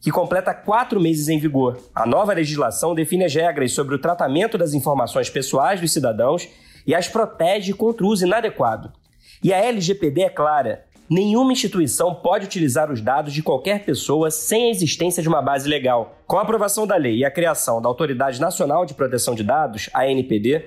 que completa quatro meses em vigor. A nova legislação define as regras sobre o tratamento das informações pessoais dos cidadãos e as protege contra uso inadequado. E a LGPD é clara: nenhuma instituição pode utilizar os dados de qualquer pessoa sem a existência de uma base legal. Com a aprovação da lei e a criação da Autoridade Nacional de Proteção de Dados, a ANPD,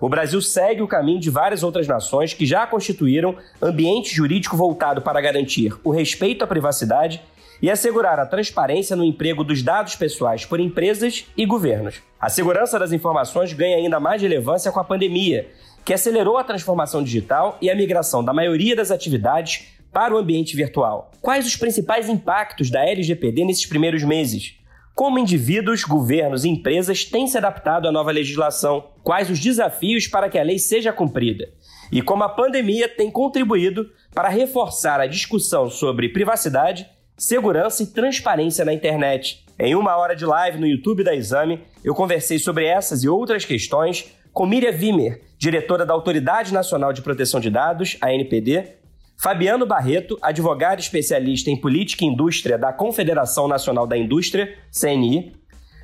o Brasil segue o caminho de várias outras nações que já constituíram ambiente jurídico voltado para garantir o respeito à privacidade e assegurar a transparência no emprego dos dados pessoais por empresas e governos. A segurança das informações ganha ainda mais relevância com a pandemia, que acelerou a transformação digital e a migração da maioria das atividades para o ambiente virtual. Quais os principais impactos da LGPD nesses primeiros meses? Como indivíduos, governos e empresas têm se adaptado à nova legislação? Quais os desafios para que a lei seja cumprida? E como a pandemia tem contribuído para reforçar a discussão sobre privacidade segurança e transparência na internet. Em uma hora de live no YouTube da Exame, eu conversei sobre essas e outras questões com Miriam Wimmer, diretora da Autoridade Nacional de Proteção de Dados, a NPD, Fabiano Barreto, advogado especialista em política e indústria da Confederação Nacional da Indústria, CNI,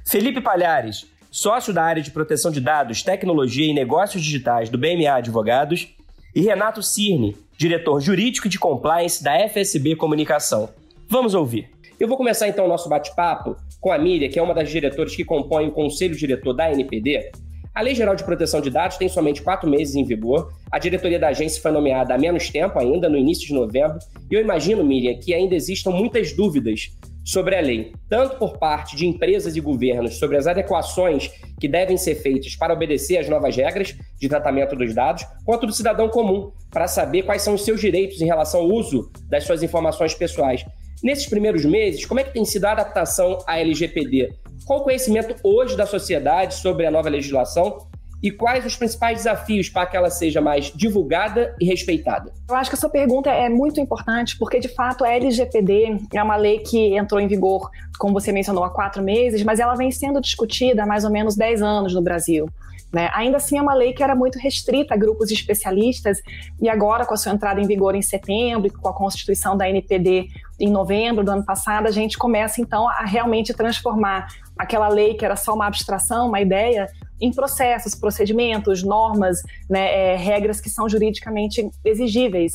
Felipe Palhares, sócio da área de proteção de dados, tecnologia e negócios digitais do BMA Advogados, e Renato Cirne, diretor jurídico de compliance da FSB Comunicação. Vamos ouvir. Eu vou começar então o nosso bate-papo com a Miriam, que é uma das diretoras que compõe o conselho diretor da NPD. A Lei Geral de Proteção de Dados tem somente quatro meses em vigor. A diretoria da agência foi nomeada há menos tempo ainda, no início de novembro. E eu imagino, Miriam, que ainda existam muitas dúvidas sobre a lei, tanto por parte de empresas e governos sobre as adequações que devem ser feitas para obedecer às novas regras de tratamento dos dados, quanto do cidadão comum, para saber quais são os seus direitos em relação ao uso das suas informações pessoais. Nesses primeiros meses, como é que tem sido a adaptação à LGPD? Qual o conhecimento hoje da sociedade sobre a nova legislação e quais os principais desafios para que ela seja mais divulgada e respeitada? Eu acho que a sua pergunta é muito importante, porque de fato a LGPD é uma lei que entrou em vigor, como você mencionou, há quatro meses, mas ela vem sendo discutida há mais ou menos dez anos no Brasil. Né? Ainda assim, é uma lei que era muito restrita a grupos especialistas, e agora, com a sua entrada em vigor em setembro, com a constituição da NPD em novembro do ano passado, a gente começa então a realmente transformar aquela lei que era só uma abstração, uma ideia, em processos, procedimentos, normas, né, é, regras que são juridicamente exigíveis.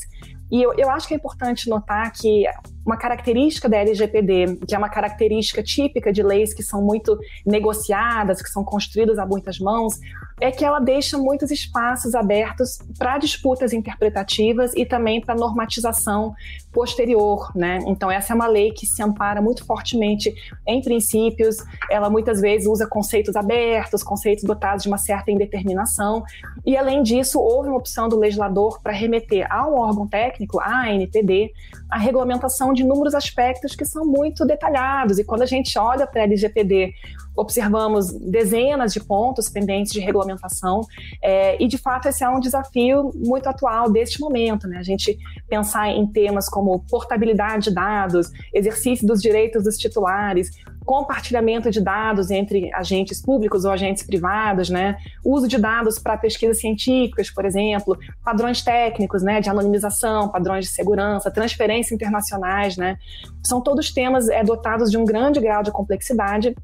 E eu, eu acho que é importante notar que uma característica da LGPD, que é uma característica típica de leis que são muito negociadas, que são construídas a muitas mãos, é que ela deixa muitos espaços abertos para disputas interpretativas e também para normatização posterior, né? Então essa é uma lei que se ampara muito fortemente em princípios, ela muitas vezes usa conceitos abertos, conceitos dotados de uma certa indeterminação, e além disso houve uma opção do legislador para remeter a um órgão técnico, a ANPD, a regulamentação de inúmeros aspectos que são muito detalhados. E quando a gente olha para a LGPD, observamos dezenas de pontos pendentes de regulamentação. É, e, de fato, esse é um desafio muito atual deste momento. Né? A gente pensar em temas como portabilidade de dados, exercício dos direitos dos titulares, compartilhamento de dados entre agentes públicos ou agentes privados, né? Uso de dados para pesquisas científicas, por exemplo, padrões técnicos, né, de anonimização, padrões de segurança, transferência internacionais, né? São todos temas é, dotados de um grande grau de complexidade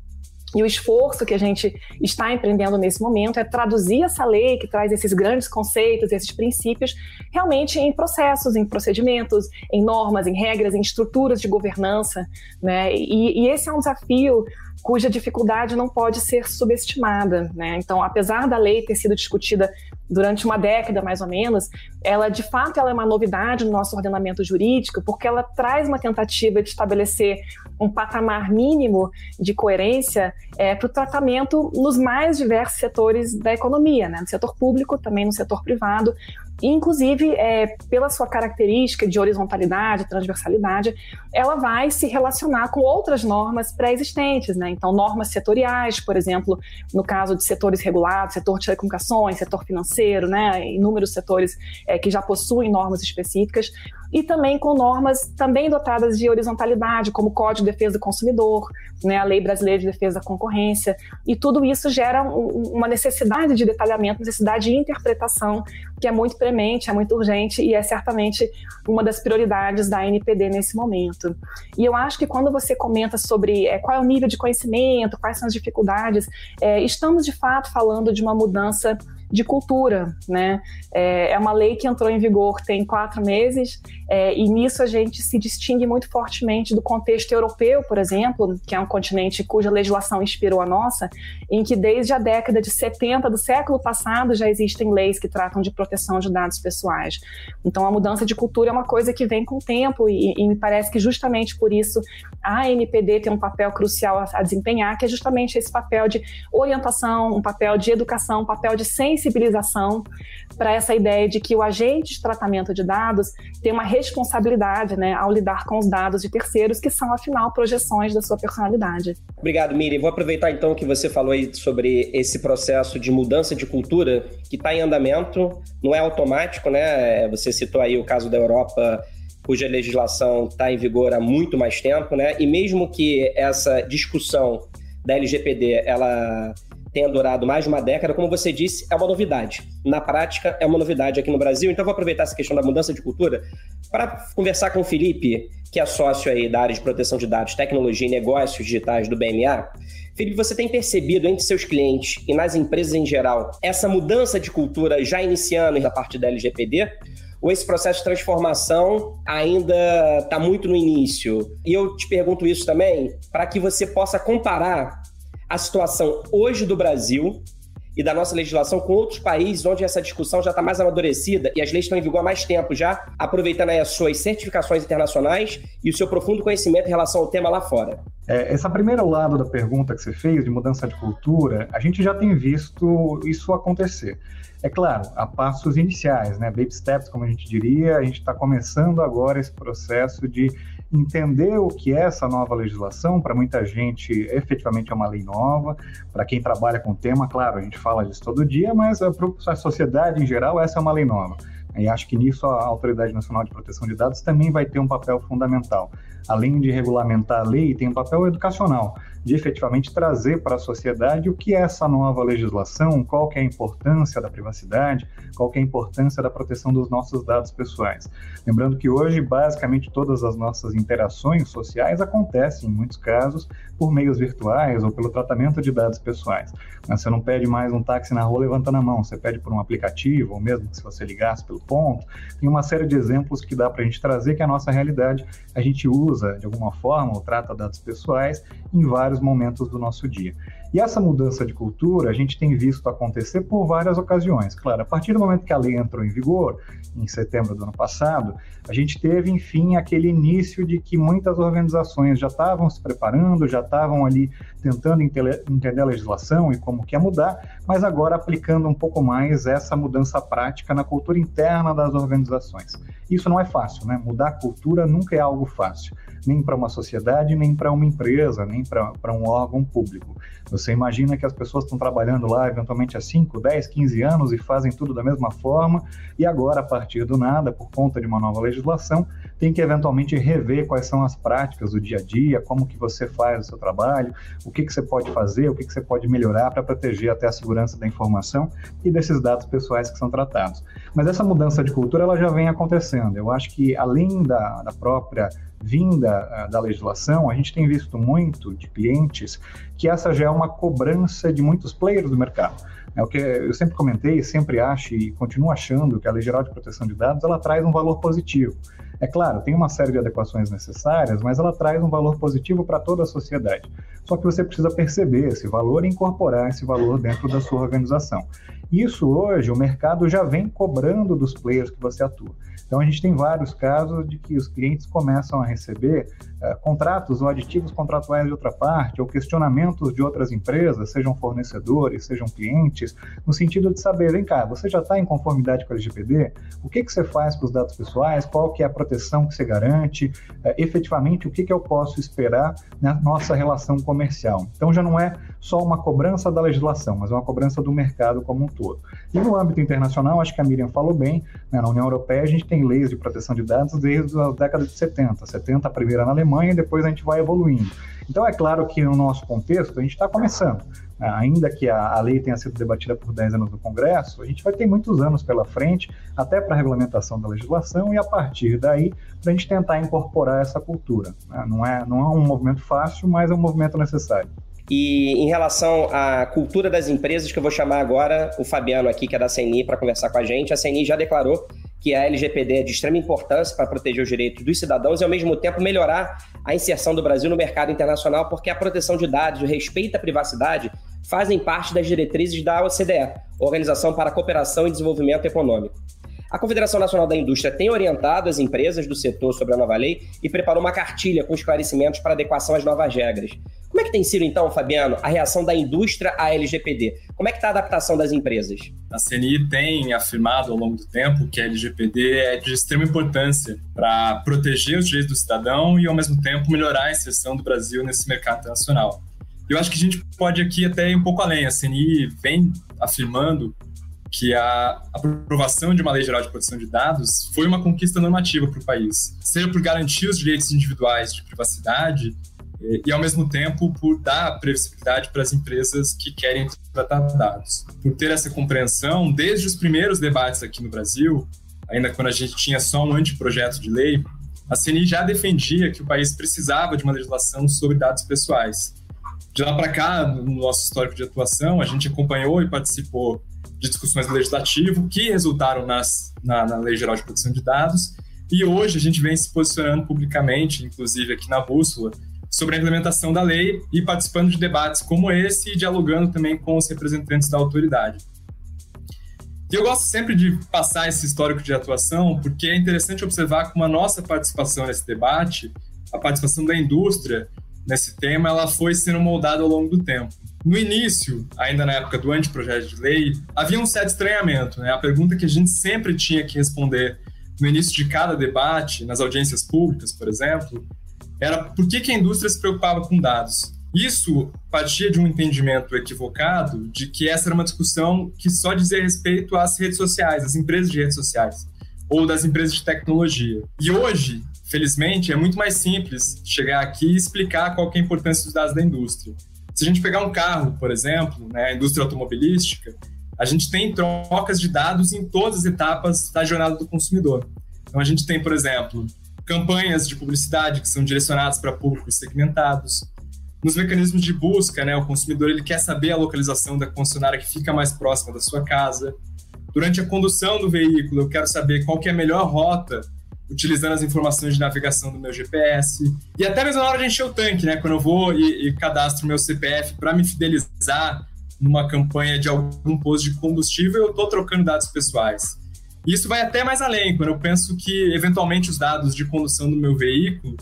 e o esforço que a gente está empreendendo nesse momento é traduzir essa lei que traz esses grandes conceitos, esses princípios, realmente em processos, em procedimentos, em normas, em regras, em estruturas de governança. Né? E, e esse é um desafio cuja dificuldade não pode ser subestimada. Né? Então, apesar da lei ter sido discutida durante uma década mais ou menos, ela de fato ela é uma novidade no nosso ordenamento jurídico, porque ela traz uma tentativa de estabelecer um patamar mínimo de coerência é, para o tratamento nos mais diversos setores da economia, né? no setor público, também no setor privado, inclusive, é, pela sua característica de horizontalidade, transversalidade, ela vai se relacionar com outras normas pré-existentes, né? Então, normas setoriais, por exemplo, no caso de setores regulados, setor de telecomunicações, setor financeiro, né? Inúmeros setores é, que já possuem normas específicas e também com normas também dotadas de horizontalidade, como o Código de Defesa do Consumidor, né, a Lei Brasileira de Defesa da Concorrência, e tudo isso gera um, uma necessidade de detalhamento, necessidade de interpretação, que é muito premente, é muito urgente e é certamente uma das prioridades da NPD nesse momento. E eu acho que quando você comenta sobre é, qual é o nível de conhecimento, quais são as dificuldades, é, estamos de fato falando de uma mudança de cultura, né? É, é uma lei que entrou em vigor tem quatro meses é, e nisso a gente se distingue muito fortemente do contexto europeu, por exemplo, que é um continente cuja legislação inspirou a nossa, em que desde a década de 70 do século passado já existem leis que tratam de proteção de dados pessoais. Então a mudança de cultura é uma coisa que vem com o tempo e, e me parece que justamente por isso a NPD tem um papel crucial a, a desempenhar, que é justamente esse papel de orientação, um papel de educação, um papel de sensibilização para essa ideia de que o agente de tratamento de dados tem uma responsabilidade né, ao lidar com os dados de terceiros, que são, afinal, projeções da sua personalidade. Obrigado, Miri. Vou aproveitar então que você falou aí sobre esse processo de mudança de cultura que está em andamento, não é automático, né? Você citou aí o caso da Europa cuja legislação está em vigor há muito mais tempo, né? E mesmo que essa discussão da LGPD ela tenha durado mais de uma década, como você disse, é uma novidade. Na prática, é uma novidade aqui no Brasil. Então, vou aproveitar essa questão da mudança de cultura para conversar com o Felipe, que é sócio aí da área de proteção de dados, tecnologia e negócios digitais do BMA. Felipe, você tem percebido entre seus clientes e nas empresas em geral essa mudança de cultura já iniciando da parte da LGPD? ou esse processo de transformação ainda está muito no início? E eu te pergunto isso também para que você possa comparar a situação hoje do Brasil e da nossa legislação com outros países onde essa discussão já está mais amadurecida e as leis estão em vigor há mais tempo já, aproveitando as suas certificações internacionais e o seu profundo conhecimento em relação ao tema lá fora. É, essa primeiro lado da pergunta que você fez, de mudança de cultura, a gente já tem visto isso acontecer. É claro, a passos iniciais, né? Baby steps, como a gente diria, a gente está começando agora esse processo de entender o que é essa nova legislação. Para muita gente, efetivamente é uma lei nova. Para quem trabalha com o tema, claro, a gente fala disso todo dia, mas eh, para a sociedade em geral, essa é uma lei nova. E acho que nisso a Autoridade Nacional de Proteção de Dados também vai ter um papel fundamental. Além de regulamentar a lei, tem um papel educacional de efetivamente trazer para a sociedade o que é essa nova legislação, qual que é a importância da privacidade, qual que é a importância da proteção dos nossos dados pessoais. Lembrando que hoje, basicamente, todas as nossas interações sociais acontecem, em muitos casos, por meios virtuais ou pelo tratamento de dados pessoais. Você não pede mais um táxi na rua levantando a mão, você pede por um aplicativo, ou mesmo se você ligasse pelo ponto. Tem uma série de exemplos que dá para a gente trazer que a nossa realidade a gente usa de alguma forma ou trata dados pessoais em vários vários momentos do nosso dia. E essa mudança de cultura a gente tem visto acontecer por várias ocasiões. Claro, a partir do momento que a lei entrou em vigor, em setembro do ano passado, a gente teve, enfim, aquele início de que muitas organizações já estavam se preparando, já estavam ali tentando entender a legislação e como quer mudar, mas agora aplicando um pouco mais essa mudança prática na cultura interna das organizações. Isso não é fácil, né? Mudar a cultura nunca é algo fácil, nem para uma sociedade, nem para uma empresa, nem para um órgão público. Você imagina que as pessoas estão trabalhando lá eventualmente há 5, 10, 15 anos e fazem tudo da mesma forma, e agora, a partir do nada, por conta de uma nova legislação, tem que eventualmente rever quais são as práticas do dia a dia, como que você faz o seu trabalho, o que, que você pode fazer, o que, que você pode melhorar para proteger até a segurança da informação e desses dados pessoais que são tratados. Mas essa mudança de cultura ela já vem acontecendo. Eu acho que além da, da própria vinda uh, da legislação, a gente tem visto muito de clientes que essa já é uma cobrança de muitos players do mercado. É o que eu sempre comentei, sempre acho e continuo achando que a Lei Geral de Proteção de Dados ela traz um valor positivo. É claro, tem uma série de adequações necessárias, mas ela traz um valor positivo para toda a sociedade. só que você precisa perceber esse valor e incorporar esse valor dentro da sua organização. Isso hoje o mercado já vem cobrando dos players que você atua. Então a gente tem vários casos de que os clientes começam a receber uh, contratos ou aditivos contratuais de outra parte, ou questionamentos de outras empresas, sejam fornecedores, sejam clientes, no sentido de saber, vem cá, você já está em conformidade com a LGPD? O que, que você faz para os dados pessoais? Qual que é a proteção que você garante? Uh, efetivamente, o que, que eu posso esperar na nossa relação comercial? Então já não é só uma cobrança da legislação, mas é uma cobrança do mercado como um todo. E no âmbito internacional, acho que a Miriam falou bem, né, na União Europeia a gente tem leis de proteção de dados desde a década de 70. 70 a primeira na Alemanha e depois a gente vai evoluindo. Então é claro que no nosso contexto a gente está começando. Né, ainda que a, a, lei tenha sido debatida por 10 anos no Congresso, a gente vai ter muitos anos pela frente, até para a regulamentação da legislação, e a partir daí, para a gente tentar incorporar essa cultura. Né? Não, é, não é um movimento fácil, mas é um movimento necessário. E em relação à cultura das empresas, que eu vou chamar agora o Fabiano aqui, que é da CNI, para conversar com a gente. A CNI já declarou que a LGPD é de extrema importância para proteger os direitos dos cidadãos e, ao mesmo tempo, melhorar a inserção do Brasil no mercado internacional, porque a proteção de dados, o respeito à privacidade, fazem parte das diretrizes da OCDE, Organização para a Cooperação e Desenvolvimento Econômico. A Confederação Nacional da Indústria tem orientado as empresas do setor sobre a nova lei e preparou uma cartilha com esclarecimentos para adequação às novas regras. Como é que tem sido, então, Fabiano, a reação da indústria à LGPD? Como é que está a adaptação das empresas? A CNI tem afirmado ao longo do tempo que a LGPD é de extrema importância para proteger os direitos do cidadão e, ao mesmo tempo, melhorar a inserção do Brasil nesse mercado internacional. Eu acho que a gente pode aqui até ir um pouco além. A CNI vem afirmando que a aprovação de uma lei geral de proteção de dados foi uma conquista normativa para o país, seja por garantir os direitos individuais de privacidade e, ao mesmo tempo, por dar previsibilidade para as empresas que querem tratar dados. Por ter essa compreensão, desde os primeiros debates aqui no Brasil, ainda quando a gente tinha só um anteprojeto de lei, a CNI já defendia que o país precisava de uma legislação sobre dados pessoais. De lá para cá, no nosso histórico de atuação, a gente acompanhou e participou de discussões do legislativo que resultaram nas, na, na Lei Geral de Proteção de Dados. E hoje a gente vem se posicionando publicamente, inclusive aqui na Bússola, sobre a implementação da lei e participando de debates como esse e dialogando também com os representantes da autoridade. E eu gosto sempre de passar esse histórico de atuação, porque é interessante observar como a nossa participação nesse debate, a participação da indústria nesse tema, ela foi sendo moldada ao longo do tempo. No início, ainda na época do anteprojeto de lei, havia um certo estranhamento. Né? A pergunta que a gente sempre tinha que responder no início de cada debate, nas audiências públicas, por exemplo, era por que, que a indústria se preocupava com dados. Isso partia de um entendimento equivocado de que essa era uma discussão que só dizia respeito às redes sociais, às empresas de redes sociais, ou das empresas de tecnologia. E hoje, felizmente, é muito mais simples chegar aqui e explicar qual é a importância dos dados da indústria. Se a gente pegar um carro, por exemplo, né, a indústria automobilística, a gente tem trocas de dados em todas as etapas da jornada do consumidor. Então, a gente tem, por exemplo, campanhas de publicidade que são direcionadas para públicos segmentados. Nos mecanismos de busca, né, o consumidor ele quer saber a localização da concessionária que fica mais próxima da sua casa. Durante a condução do veículo, eu quero saber qual que é a melhor rota utilizando as informações de navegação do meu GPS. E até mesmo na hora de encher o tanque, né? Quando eu vou e, e cadastro meu CPF para me fidelizar numa campanha de algum posto de combustível, eu estou trocando dados pessoais. Isso vai até mais além, quando eu penso que, eventualmente, os dados de condução do meu veículo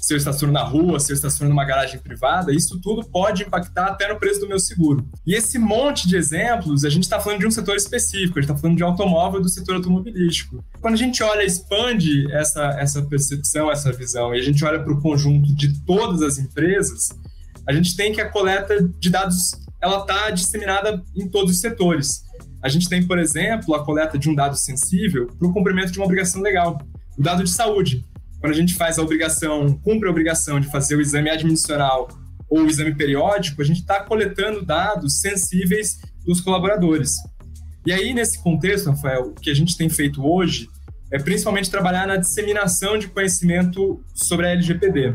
se eu estaciono na rua, se eu estaciono numa garagem privada, isso tudo pode impactar até no preço do meu seguro. E esse monte de exemplos, a gente está falando de um setor específico, a gente está falando de automóvel do setor automobilístico. Quando a gente olha, expande essa, essa percepção, essa visão, e a gente olha para o conjunto de todas as empresas, a gente tem que a coleta de dados ela está disseminada em todos os setores. A gente tem, por exemplo, a coleta de um dado sensível para o cumprimento de uma obrigação legal, o dado de saúde quando a gente faz a obrigação, cumpre a obrigação de fazer o exame admissional ou o exame periódico, a gente está coletando dados sensíveis dos colaboradores. E aí, nesse contexto, Rafael, o que a gente tem feito hoje é principalmente trabalhar na disseminação de conhecimento sobre a LGPD.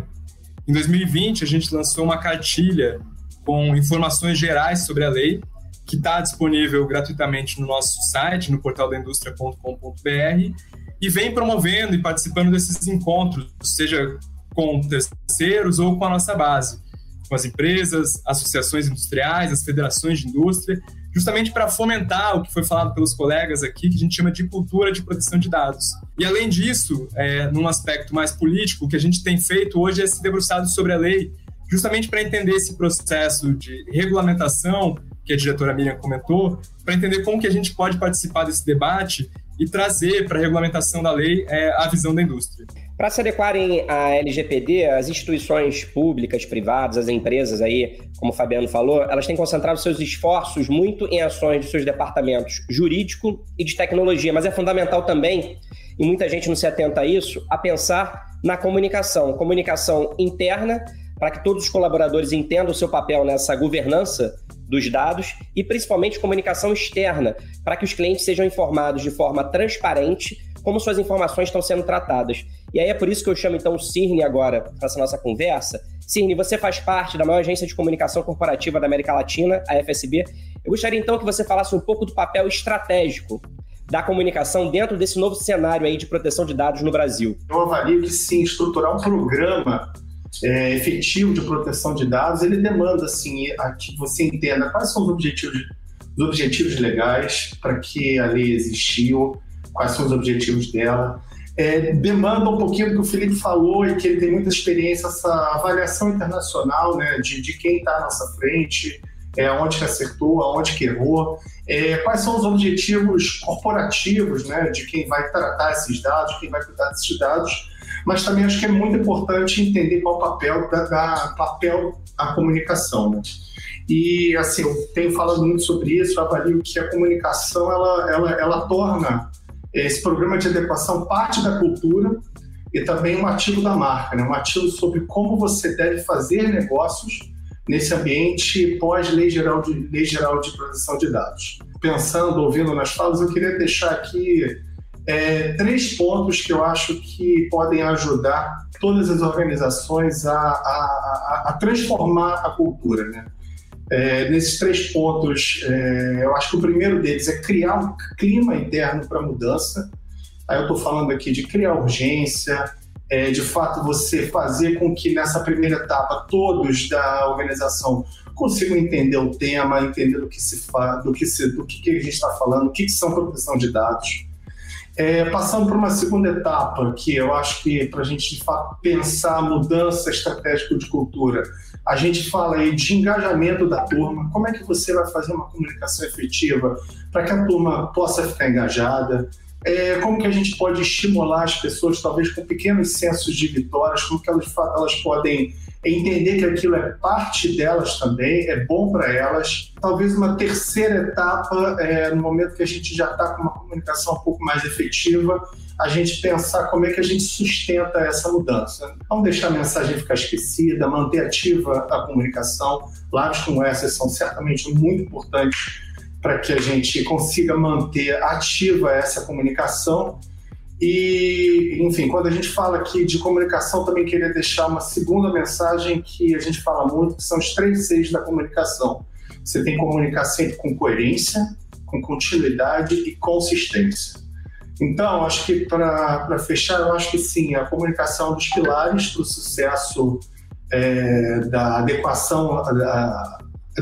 Em 2020, a gente lançou uma cartilha com informações gerais sobre a lei, que está disponível gratuitamente no nosso site, no portal da indústria.com.br, e vem promovendo e participando desses encontros, seja com terceiros ou com a nossa base. com as empresas, associações industriais, as federações de indústria, justamente para fomentar o que foi falado pelos colegas aqui, que a gente chama de cultura de proteção de dados. E além disso, é, num aspecto mais político, o que a gente tem feito hoje é se debruçado sobre a lei, justamente para entender esse processo de regulamentação que a diretora Miriam comentou, para entender como que a gente pode participar desse debate e trazer para a regulamentação da lei é, a visão da indústria. Para se adequarem à LGPD, as instituições públicas, privadas, as empresas aí, como o Fabiano falou, elas têm concentrado seus esforços muito em ações de seus departamentos jurídico e de tecnologia, mas é fundamental também, e muita gente não se atenta a isso, a pensar na comunicação, comunicação interna, para que todos os colaboradores entendam o seu papel nessa governança dos dados e principalmente comunicação externa, para que os clientes sejam informados de forma transparente como suas informações estão sendo tratadas. E aí é por isso que eu chamo então o Cirne agora para essa nossa conversa. Cirne, você faz parte da maior agência de comunicação corporativa da América Latina, a FSB. Eu gostaria então que você falasse um pouco do papel estratégico da comunicação dentro desse novo cenário aí de proteção de dados no Brasil. Eu avalio que sim, estruturar um programa é, efetivo de proteção de dados, ele demanda assim, a que você entenda quais são os objetivos, os objetivos legais para que a lei existiu, quais são os objetivos dela. É, demanda um pouquinho do que o Felipe falou e que ele tem muita experiência, essa avaliação internacional né, de, de quem está à nossa frente, é, onde que acertou, aonde que errou, é, quais são os objetivos corporativos né, de quem vai tratar esses dados, quem vai cuidar desses dados, mas também acho que é muito importante entender qual o papel da, da papel a comunicação. Né? E assim, eu tenho falado muito sobre isso, avalio que a comunicação ela, ela, ela torna esse programa de adequação parte da cultura e também um ativo da marca, né? um ativo sobre como você deve fazer negócios nesse ambiente pós-lei geral de lei geral de proteção de dados. Pensando, ouvindo nas falas, eu queria deixar aqui é, três pontos que eu acho que podem ajudar todas as organizações a, a, a, a transformar a cultura. Né? É, nesses três pontos, é, eu acho que o primeiro deles é criar um clima interno para mudança. Aí eu estou falando aqui de criar urgência, é, de fato você fazer com que nessa primeira etapa todos da organização consigam entender o tema, entender do que se faz, do que se, do que, que a gente está falando, o que, que são proteção de dados. É, passando para uma segunda etapa, que eu acho que para a gente pensar a mudança estratégica de cultura, a gente fala aí de engajamento da turma. Como é que você vai fazer uma comunicação efetiva para que a turma possa ficar engajada? É, como que a gente pode estimular as pessoas, talvez com pequenos sensos de vitórias, como que elas, elas podem entender que aquilo é parte delas também, é bom para elas. Talvez uma terceira etapa, é, no momento que a gente já está com uma comunicação um pouco mais efetiva, a gente pensar como é que a gente sustenta essa mudança. Não deixar a mensagem ficar esquecida, manter ativa a comunicação. Lives como essas são certamente muito importantes para que a gente consiga manter ativa essa comunicação e, enfim, quando a gente fala aqui de comunicação, também queria deixar uma segunda mensagem que a gente fala muito, que são os três Cs da comunicação. Você tem comunicar sempre com coerência, com continuidade e consistência. Então, acho que para fechar, eu acho que sim, a comunicação é um dos pilares para o sucesso é, da adequação da,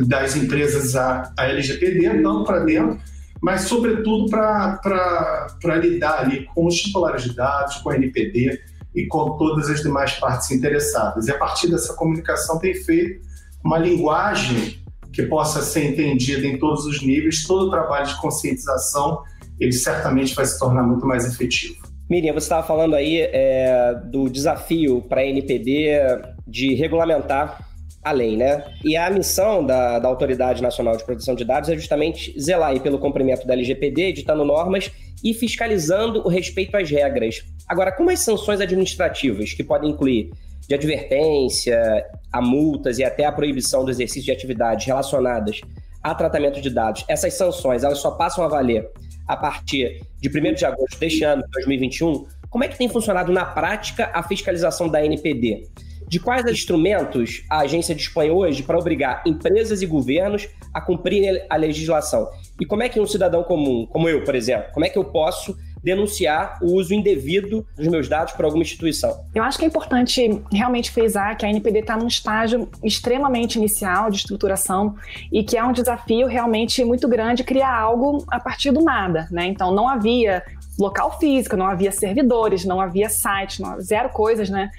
das empresas à, à LGPD, não para dentro, mas sobretudo para lidar ali com os titulares de dados, com a NPD e com todas as demais partes interessadas. E a partir dessa comunicação tem feito uma linguagem que possa ser entendida em todos os níveis, todo o trabalho de conscientização, ele certamente vai se tornar muito mais efetivo. Miriam, você estava falando aí é, do desafio para a NPD de regulamentar a lei, né? E a missão da, da Autoridade Nacional de Proteção de Dados é justamente zelar pelo cumprimento da LGPD, editando normas e fiscalizando o respeito às regras. Agora, como as sanções administrativas, que podem incluir de advertência, a multas e até a proibição do exercício de atividades relacionadas a tratamento de dados, essas sanções elas só passam a valer a partir de 1 de agosto deste ano, 2021, como é que tem funcionado na prática a fiscalização da NPD? De quais instrumentos a agência dispõe hoje para obrigar empresas e governos a cumprirem a legislação. E como é que um cidadão comum, como eu, por exemplo, como é que eu posso denunciar o uso indevido dos meus dados por alguma instituição? Eu acho que é importante realmente frisar que a NPD está num estágio extremamente inicial de estruturação e que é um desafio realmente muito grande criar algo a partir do nada, né? Então não havia local físico, não havia servidores, não havia site, não, zero coisas, né?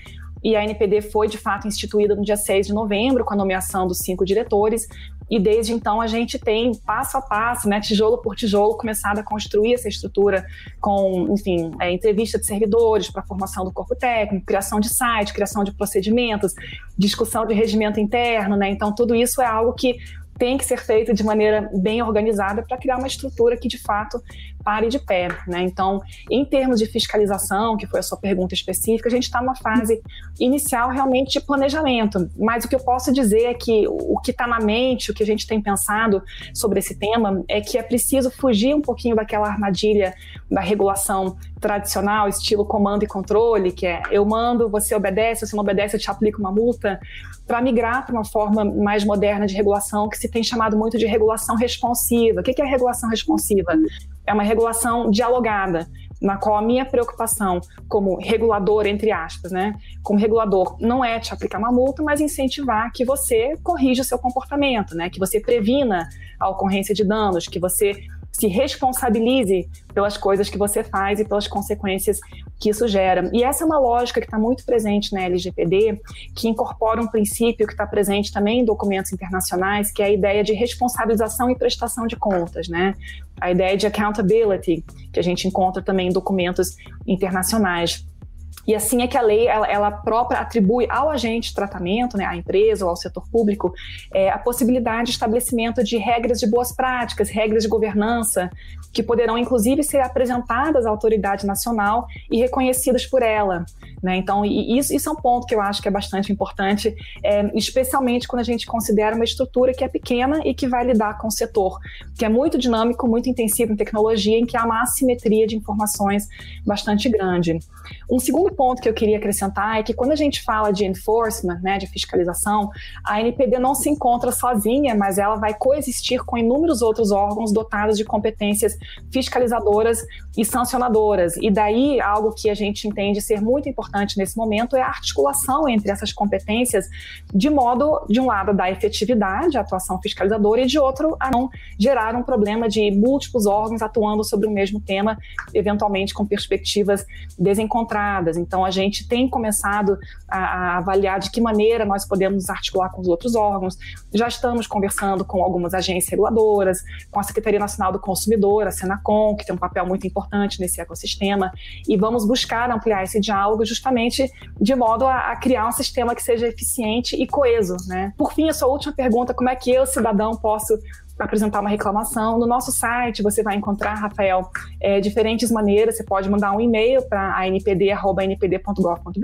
E a NPD foi de fato instituída no dia 6 de novembro, com a nomeação dos cinco diretores, e desde então a gente tem passo a passo, né, tijolo por tijolo, começado a construir essa estrutura com, enfim, é, entrevista de servidores para formação do corpo técnico, criação de site, criação de procedimentos, discussão de regimento interno, né? Então tudo isso é algo que tem que ser feito de maneira bem organizada para criar uma estrutura que de fato pare de pé. Né? Então, em termos de fiscalização, que foi a sua pergunta específica, a gente está numa fase inicial realmente de planejamento. Mas o que eu posso dizer é que o que está na mente, o que a gente tem pensado sobre esse tema, é que é preciso fugir um pouquinho daquela armadilha da regulação tradicional, estilo comando e controle, que é eu mando, você obedece, se não obedece, eu te aplico uma multa, para migrar para uma forma mais moderna de regulação que se tem chamado muito de regulação responsiva. O que é regulação responsiva? É uma regulação dialogada, na qual a minha preocupação como regulador, entre aspas, né, como regulador, não é te aplicar uma multa, mas incentivar que você corrija o seu comportamento, né, que você previna a ocorrência de danos, que você se responsabilize pelas coisas que você faz e pelas consequências que isso gera. E essa é uma lógica que está muito presente na LGPD, que incorpora um princípio que está presente também em documentos internacionais, que é a ideia de responsabilização e prestação de contas, né? A ideia de accountability, que a gente encontra também em documentos internacionais. E assim é que a lei, ela, ela própria atribui ao agente de tratamento, né, à empresa ou ao setor público, é, a possibilidade de estabelecimento de regras de boas práticas, regras de governança, que poderão inclusive ser apresentadas à autoridade nacional e reconhecidas por ela. Né? Então, isso, isso é um ponto que eu acho que é bastante importante, é, especialmente quando a gente considera uma estrutura que é pequena e que vai lidar com o setor, que é muito dinâmico, muito intensivo em tecnologia, em que há uma assimetria de informações bastante grande. Um segundo ponto que eu queria acrescentar é que quando a gente fala de enforcement, né, de fiscalização, a NPD não se encontra sozinha, mas ela vai coexistir com inúmeros outros órgãos dotados de competências fiscalizadoras e sancionadoras. E daí algo que a gente entende ser muito importante nesse momento é a articulação entre essas competências, de modo, de um lado, da efetividade, a atuação fiscalizadora, e de outro, a não gerar um problema de múltiplos órgãos atuando sobre o mesmo tema, eventualmente com perspectivas desencontradas. Então, a gente tem começado a, a avaliar de que maneira nós podemos articular com os outros órgãos. Já estamos conversando com algumas agências reguladoras, com a Secretaria Nacional do Consumidor, a Senacom, que tem um papel muito importante nesse ecossistema, e vamos buscar ampliar esse diálogo justamente de modo a, a criar um sistema que seja eficiente e coeso. Né? Por fim, a sua última pergunta, como é que eu, cidadão, posso apresentar uma reclamação. No nosso site você vai encontrar, Rafael, é, diferentes maneiras. Você pode mandar um e-mail para anpd.npd.gov.br,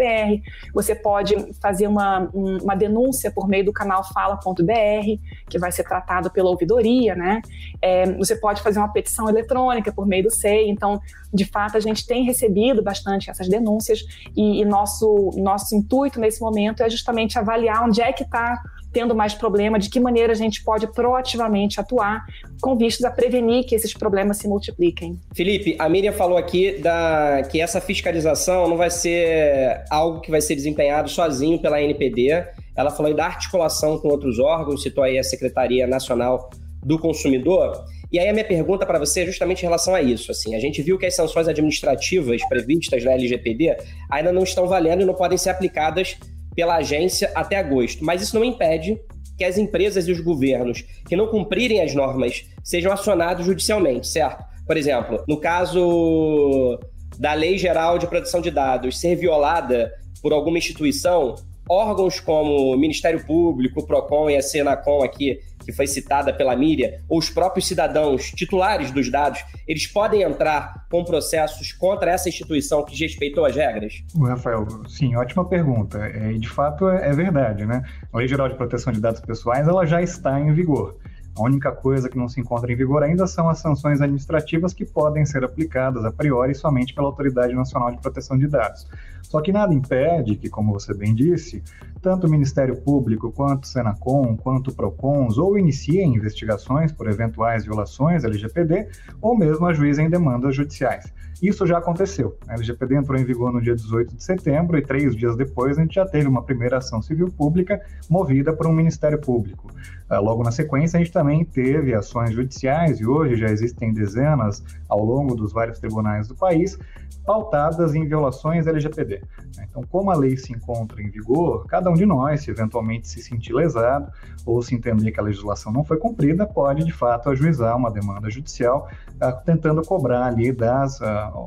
você pode fazer uma, uma denúncia por meio do canal fala.br, que vai ser tratado pela ouvidoria, né? É, você pode fazer uma petição eletrônica por meio do SEI. Então, de fato, a gente tem recebido bastante essas denúncias e, e nosso, nosso intuito nesse momento é justamente avaliar onde é que está tendo mais problema, de que maneira a gente pode proativamente atuar com vistas a prevenir que esses problemas se multipliquem. Felipe, a Miriam falou aqui da, que essa fiscalização não vai ser algo que vai ser desempenhado sozinho pela NPD. Ela falou da articulação com outros órgãos, citou aí a Secretaria Nacional do Consumidor. E aí a minha pergunta para você é justamente em relação a isso. Assim, a gente viu que as sanções administrativas previstas na LGPD ainda não estão valendo e não podem ser aplicadas pela agência até agosto. Mas isso não impede que as empresas e os governos que não cumprirem as normas sejam acionados judicialmente, certo? Por exemplo, no caso da Lei Geral de Proteção de Dados ser violada por alguma instituição, órgãos como o Ministério Público, o PROCON e a Senacom aqui que foi citada pela Miriam, ou os próprios cidadãos titulares dos dados, eles podem entrar com processos contra essa instituição que respeitou as regras? Rafael, sim, ótima pergunta. É, e de fato é, é verdade, né? A Lei Geral de Proteção de Dados Pessoais ela já está em vigor. A única coisa que não se encontra em vigor ainda são as sanções administrativas que podem ser aplicadas a priori somente pela Autoridade Nacional de Proteção de Dados. Só que nada impede que, como você bem disse, tanto o Ministério Público quanto o Senacom, quanto o Procons ou iniciem investigações por eventuais violações LGPD ou mesmo ajuizem demandas judiciais. Isso já aconteceu. A LGPD entrou em vigor no dia 18 de setembro e três dias depois a gente já teve uma primeira ação civil pública movida por um Ministério Público. Ah, logo na sequência, a gente também teve ações judiciais e hoje já existem dezenas ao longo dos vários tribunais do país pautadas em violações LGPD. Então, como a lei se encontra em vigor, cada um de nós, se eventualmente se sentir lesado ou se entender que a legislação não foi cumprida, pode de fato ajuizar uma demanda judicial uh, tentando cobrar ali das,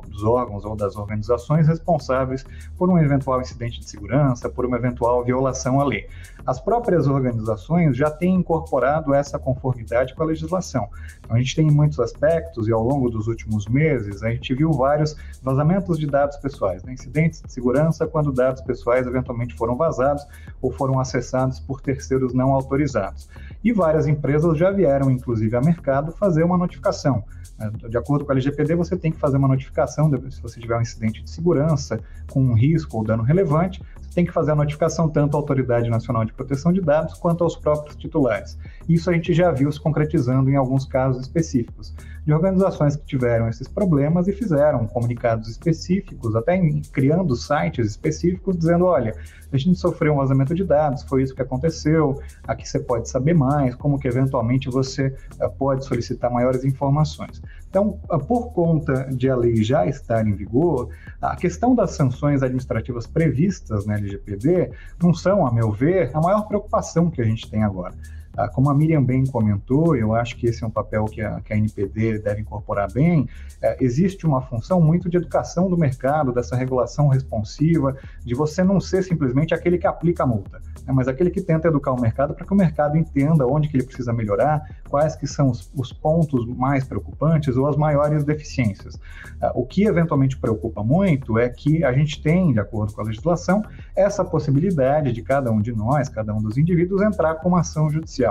dos órgãos ou das organizações responsáveis por um eventual incidente de segurança, por uma eventual violação à lei. As próprias organizações já têm incorporado essa conformidade com a legislação. Então, a gente tem muitos aspectos e ao longo dos últimos meses a gente viu vários vazamentos de dados pessoais, né? incidentes de segurança quando dados pessoais eventualmente foram vazados ou foram acessados por terceiros não autorizados. E várias empresas já vieram, inclusive, a mercado fazer uma notificação. Né? De acordo com a LGPD, você tem que fazer uma notificação se você tiver um incidente de segurança com um risco ou dano relevante, tem que fazer a notificação tanto à Autoridade Nacional de Proteção de Dados quanto aos próprios titulares. Isso a gente já viu se concretizando em alguns casos específicos de organizações que tiveram esses problemas e fizeram comunicados específicos, até criando sites específicos, dizendo: olha, a gente sofreu um vazamento de dados, foi isso que aconteceu, aqui você pode saber mais, como que eventualmente você uh, pode solicitar maiores informações. Então, uh, por conta de a lei já estar em vigor, a questão das sanções administrativas previstas na LGPD não são, a meu ver, a maior preocupação que a gente tem agora. Ah, como a Miriam bem comentou, eu acho que esse é um papel que a, que a NPD deve incorporar bem, é, existe uma função muito de educação do mercado, dessa regulação responsiva, de você não ser simplesmente aquele que aplica a multa né, mas aquele que tenta educar o mercado para que o mercado entenda onde que ele precisa melhorar, quais que são os, os pontos mais preocupantes ou as maiores deficiências. Uh, o que eventualmente preocupa muito é que a gente tem, de acordo com a legislação, essa possibilidade de cada um de nós, cada um dos indivíduos, entrar com uma ação judicial.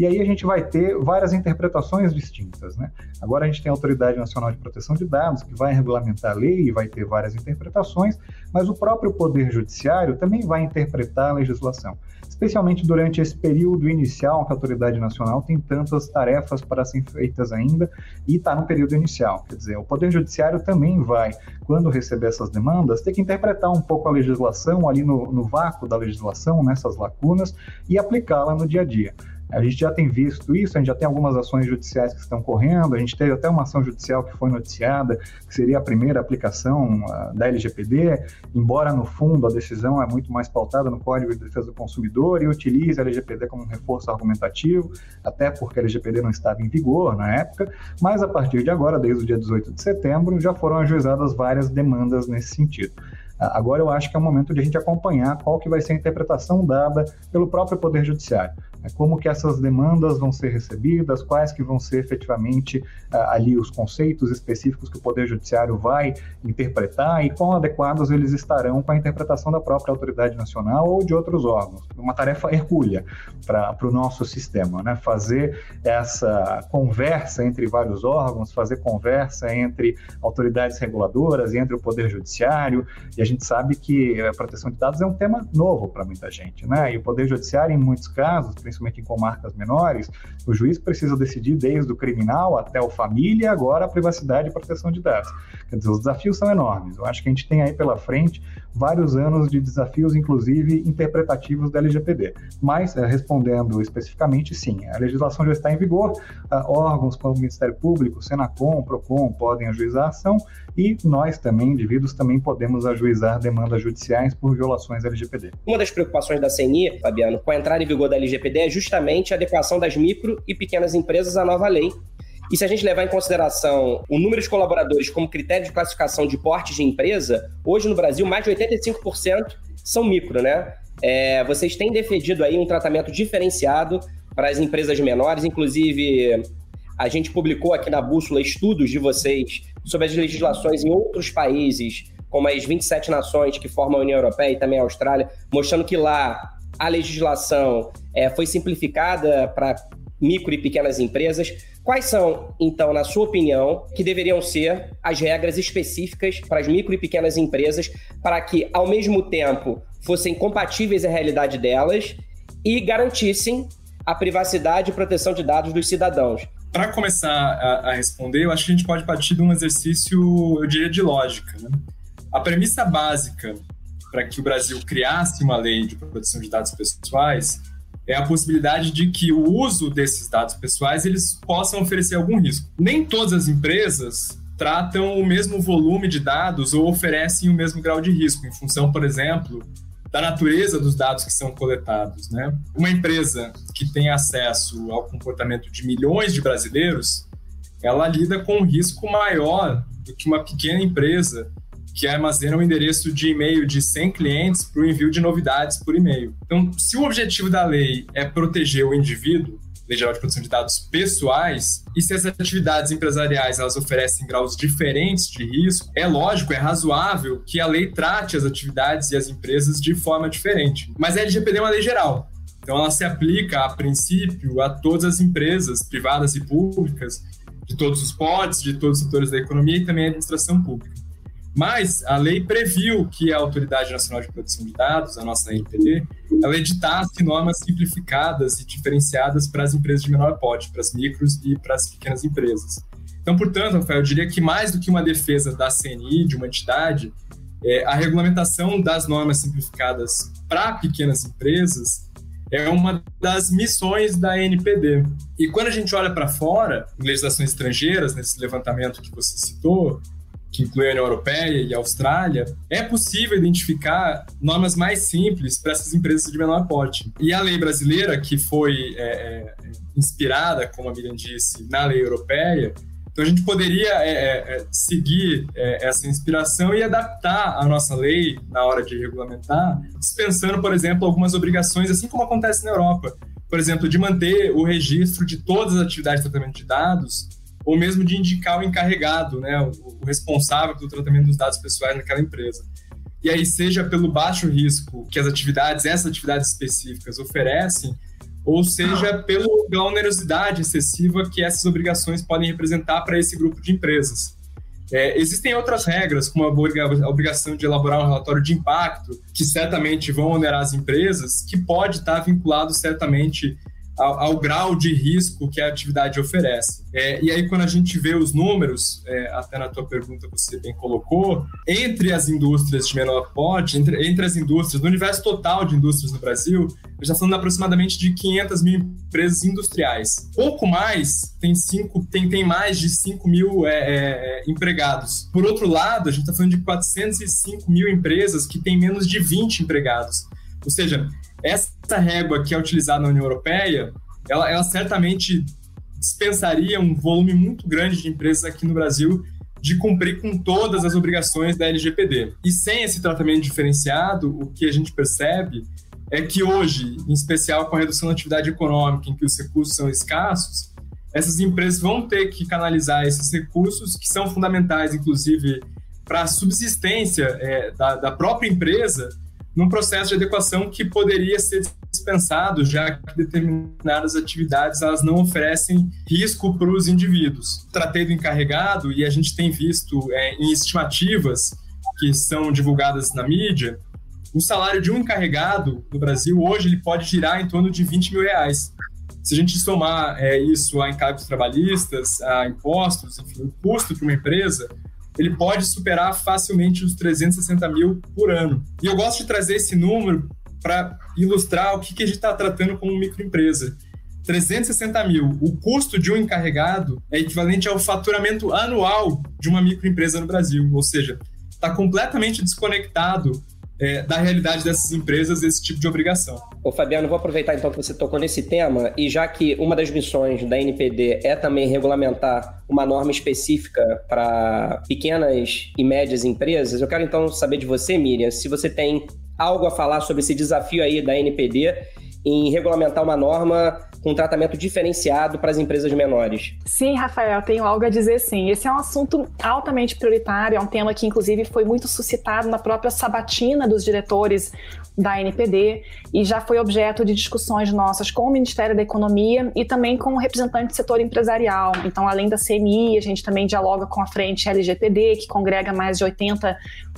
E aí a gente vai ter várias interpretações distintas. Né? Agora a gente tem a Autoridade Nacional de Proteção de Dados, que vai regulamentar a lei e vai ter várias interpretações, mas o próprio Poder Judiciário também vai interpretar a legislação, especialmente durante esse período inicial que a Autoridade Nacional tem tantas tarefas para serem feitas ainda e está no período inicial. Quer dizer, o Poder Judiciário também vai, quando receber essas demandas, ter que interpretar um pouco a legislação ali no, no vácuo da legislação, nessas lacunas, e aplicá-la no dia a dia. A gente já tem visto isso, a gente já tem algumas ações judiciais que estão correndo, a gente teve até uma ação judicial que foi noticiada, que seria a primeira aplicação da LGPD, embora no fundo a decisão é muito mais pautada no Código de Defesa do Consumidor e utiliza a LGPD como um reforço argumentativo, até porque a LGPD não estava em vigor na época, mas a partir de agora, desde o dia 18 de setembro, já foram ajuizadas várias demandas nesse sentido. Agora eu acho que é o momento de a gente acompanhar qual que vai ser a interpretação dada pelo próprio Poder Judiciário. Né? Como que essas demandas vão ser recebidas, quais que vão ser efetivamente uh, ali os conceitos específicos que o Poder Judiciário vai interpretar e quão adequados eles estarão com a interpretação da própria autoridade nacional ou de outros órgãos. Uma tarefa hercúlea para o nosso sistema, né? fazer essa conversa entre vários órgãos, fazer conversa entre autoridades reguladoras e entre o Poder Judiciário, e a gente sabe que a proteção de dados é um tema novo para muita gente, né? E o Poder Judiciário, em muitos casos, principalmente em comarcas menores, o juiz precisa decidir desde o criminal até o família e agora a privacidade e proteção de dados. Quer dizer, os desafios são enormes. Eu acho que a gente tem aí pela frente vários anos de desafios, inclusive interpretativos da LGPD. Mas, eh, respondendo especificamente, sim, a legislação já está em vigor, ah, órgãos como o Ministério Público, Senacom, Procon podem ajuizar a ação e nós também, indivíduos, também podemos ajuizar demandas judiciais por violações LGPD. Uma das preocupações da CNI, Fabiano, com a entrada em vigor da LGPD é justamente a adequação das micro e pequenas empresas à nova lei. E se a gente levar em consideração o número de colaboradores como critério de classificação de porte de empresa, hoje no Brasil mais de 85% são micro, né? É, vocês têm defendido aí um tratamento diferenciado para as empresas menores, inclusive a gente publicou aqui na Bússola estudos de vocês sobre as legislações em outros países, como as 27 nações que formam a União Europeia e também a Austrália, mostrando que lá a legislação é, foi simplificada para micro e pequenas empresas. Quais são, então, na sua opinião, que deveriam ser as regras específicas para as micro e pequenas empresas para que, ao mesmo tempo, fossem compatíveis à realidade delas e garantissem a privacidade e proteção de dados dos cidadãos? Para começar a, a, responder, eu acho que a gente pode partir de um exercício, eu diria, de lógica. Né? A premissa básica para que o Brasil criasse uma lei de proteção de dados pessoais é a possibilidade de que o uso desses dados pessoais eles possam oferecer algum risco. Nem todas as empresas tratam o mesmo volume de dados ou oferecem o mesmo grau de risco, em função, por exemplo, da natureza dos dados que são coletados. Né? Uma empresa que tem acesso ao comportamento de milhões de brasileiros, ela lida com um risco maior do que uma pequena empresa que armazena o endereço de e-mail de 100 clientes para o envio de novidades por e-mail. Então, se o objetivo da lei é proteger o indivíduo, Lei Geral de Proteção de Dados Pessoais, e se as atividades empresariais elas oferecem graus diferentes de risco, é lógico, é razoável que a lei trate as atividades e as empresas de forma diferente. Mas a LGPD é uma lei geral. Então, ela se aplica, a princípio, a todas as empresas, privadas e públicas, de todos os pods, de todos os setores da economia e também a administração pública. Mas a lei previu que a Autoridade Nacional de Proteção de Dados, a nossa NPD, ela editasse normas simplificadas e diferenciadas para as empresas de menor porte, para as micros e para as pequenas empresas. Então, portanto, Rafael, eu diria que mais do que uma defesa da CNI, de uma entidade, é, a regulamentação das normas simplificadas para pequenas empresas é uma das missões da NPD. E quando a gente olha para fora, em legislações estrangeiras, nesse levantamento que você citou, que inclui a União Europeia e a Austrália, é possível identificar normas mais simples para essas empresas de menor porte. E a lei brasileira, que foi é, é, inspirada, como a Miriam disse, na lei europeia, então a gente poderia é, é, é seguir é, essa inspiração e adaptar a nossa lei na hora de regulamentar, dispensando, por exemplo, algumas obrigações, assim como acontece na Europa. Por exemplo, de manter o registro de todas as atividades de tratamento de dados ou mesmo de indicar o encarregado, né, o, o responsável pelo tratamento dos dados pessoais naquela empresa. E aí, seja pelo baixo risco que as atividades, essas atividades específicas oferecem, ou seja pela onerosidade excessiva que essas obrigações podem representar para esse grupo de empresas. É, existem outras regras, como a obrigação de elaborar um relatório de impacto, que certamente vão onerar as empresas, que pode estar vinculado certamente ao, ao, grau de risco que a atividade oferece. É, e aí, quando a gente vê os números, é, até na tua pergunta você bem colocou, entre as indústrias de menor porte, entre, entre as indústrias, no universo total de indústrias no Brasil, a gente está falando aproximadamente de 500 mil empresas industriais. Pouco mais tem, cinco, tem, tem mais de 5 mil é, é, é, empregados. Por outro lado, a gente está falando de 405 mil empresas que têm menos de 20 empregados. Ou seja, essa régua que é utilizada na União Europeia, ela, ela certamente dispensaria um volume muito grande de empresas aqui no Brasil de cumprir com todas as obrigações da LGPD. E sem esse tratamento diferenciado, o que a gente percebe é que hoje, em especial com a redução da atividade econômica, em que os recursos são escassos, essas empresas vão ter que canalizar esses recursos, que são fundamentais, inclusive, para a subsistência é, da, da própria empresa, num processo de adequação que poderia ser dispensado, já que determinadas atividades elas não oferecem risco para os indivíduos. Tratei do encarregado e a gente tem visto é, em estimativas que são divulgadas na mídia, o salário de um encarregado no Brasil hoje ele pode girar em torno de 20 mil reais. Se a gente somar é, isso a encargos trabalhistas, a impostos, enfim, o custo para uma empresa, ele pode superar facilmente os 360 mil por ano. E eu gosto de trazer esse número para ilustrar o que, que a gente está tratando como microempresa. 360 mil. O custo de um encarregado é equivalente ao faturamento anual de uma microempresa no Brasil, ou seja, está completamente desconectado é, da realidade dessas empresas esse tipo de obrigação. Ô Fabiano, vou aproveitar então que você tocou nesse tema e já que uma das missões da NPD é também regulamentar uma norma específica para pequenas e médias empresas, eu quero então saber de você, Miriam, se você tem algo a falar sobre esse desafio aí da NPD em regulamentar uma norma com um tratamento diferenciado para as empresas menores? Sim, Rafael, tenho algo a dizer sim. Esse é um assunto altamente prioritário, é um tema que, inclusive, foi muito suscitado na própria sabatina dos diretores da NPD e já foi objeto de discussões nossas com o Ministério da Economia e também com o representante do setor empresarial. Então, além da CMI, a gente também dialoga com a frente LGPD, que congrega mais de 80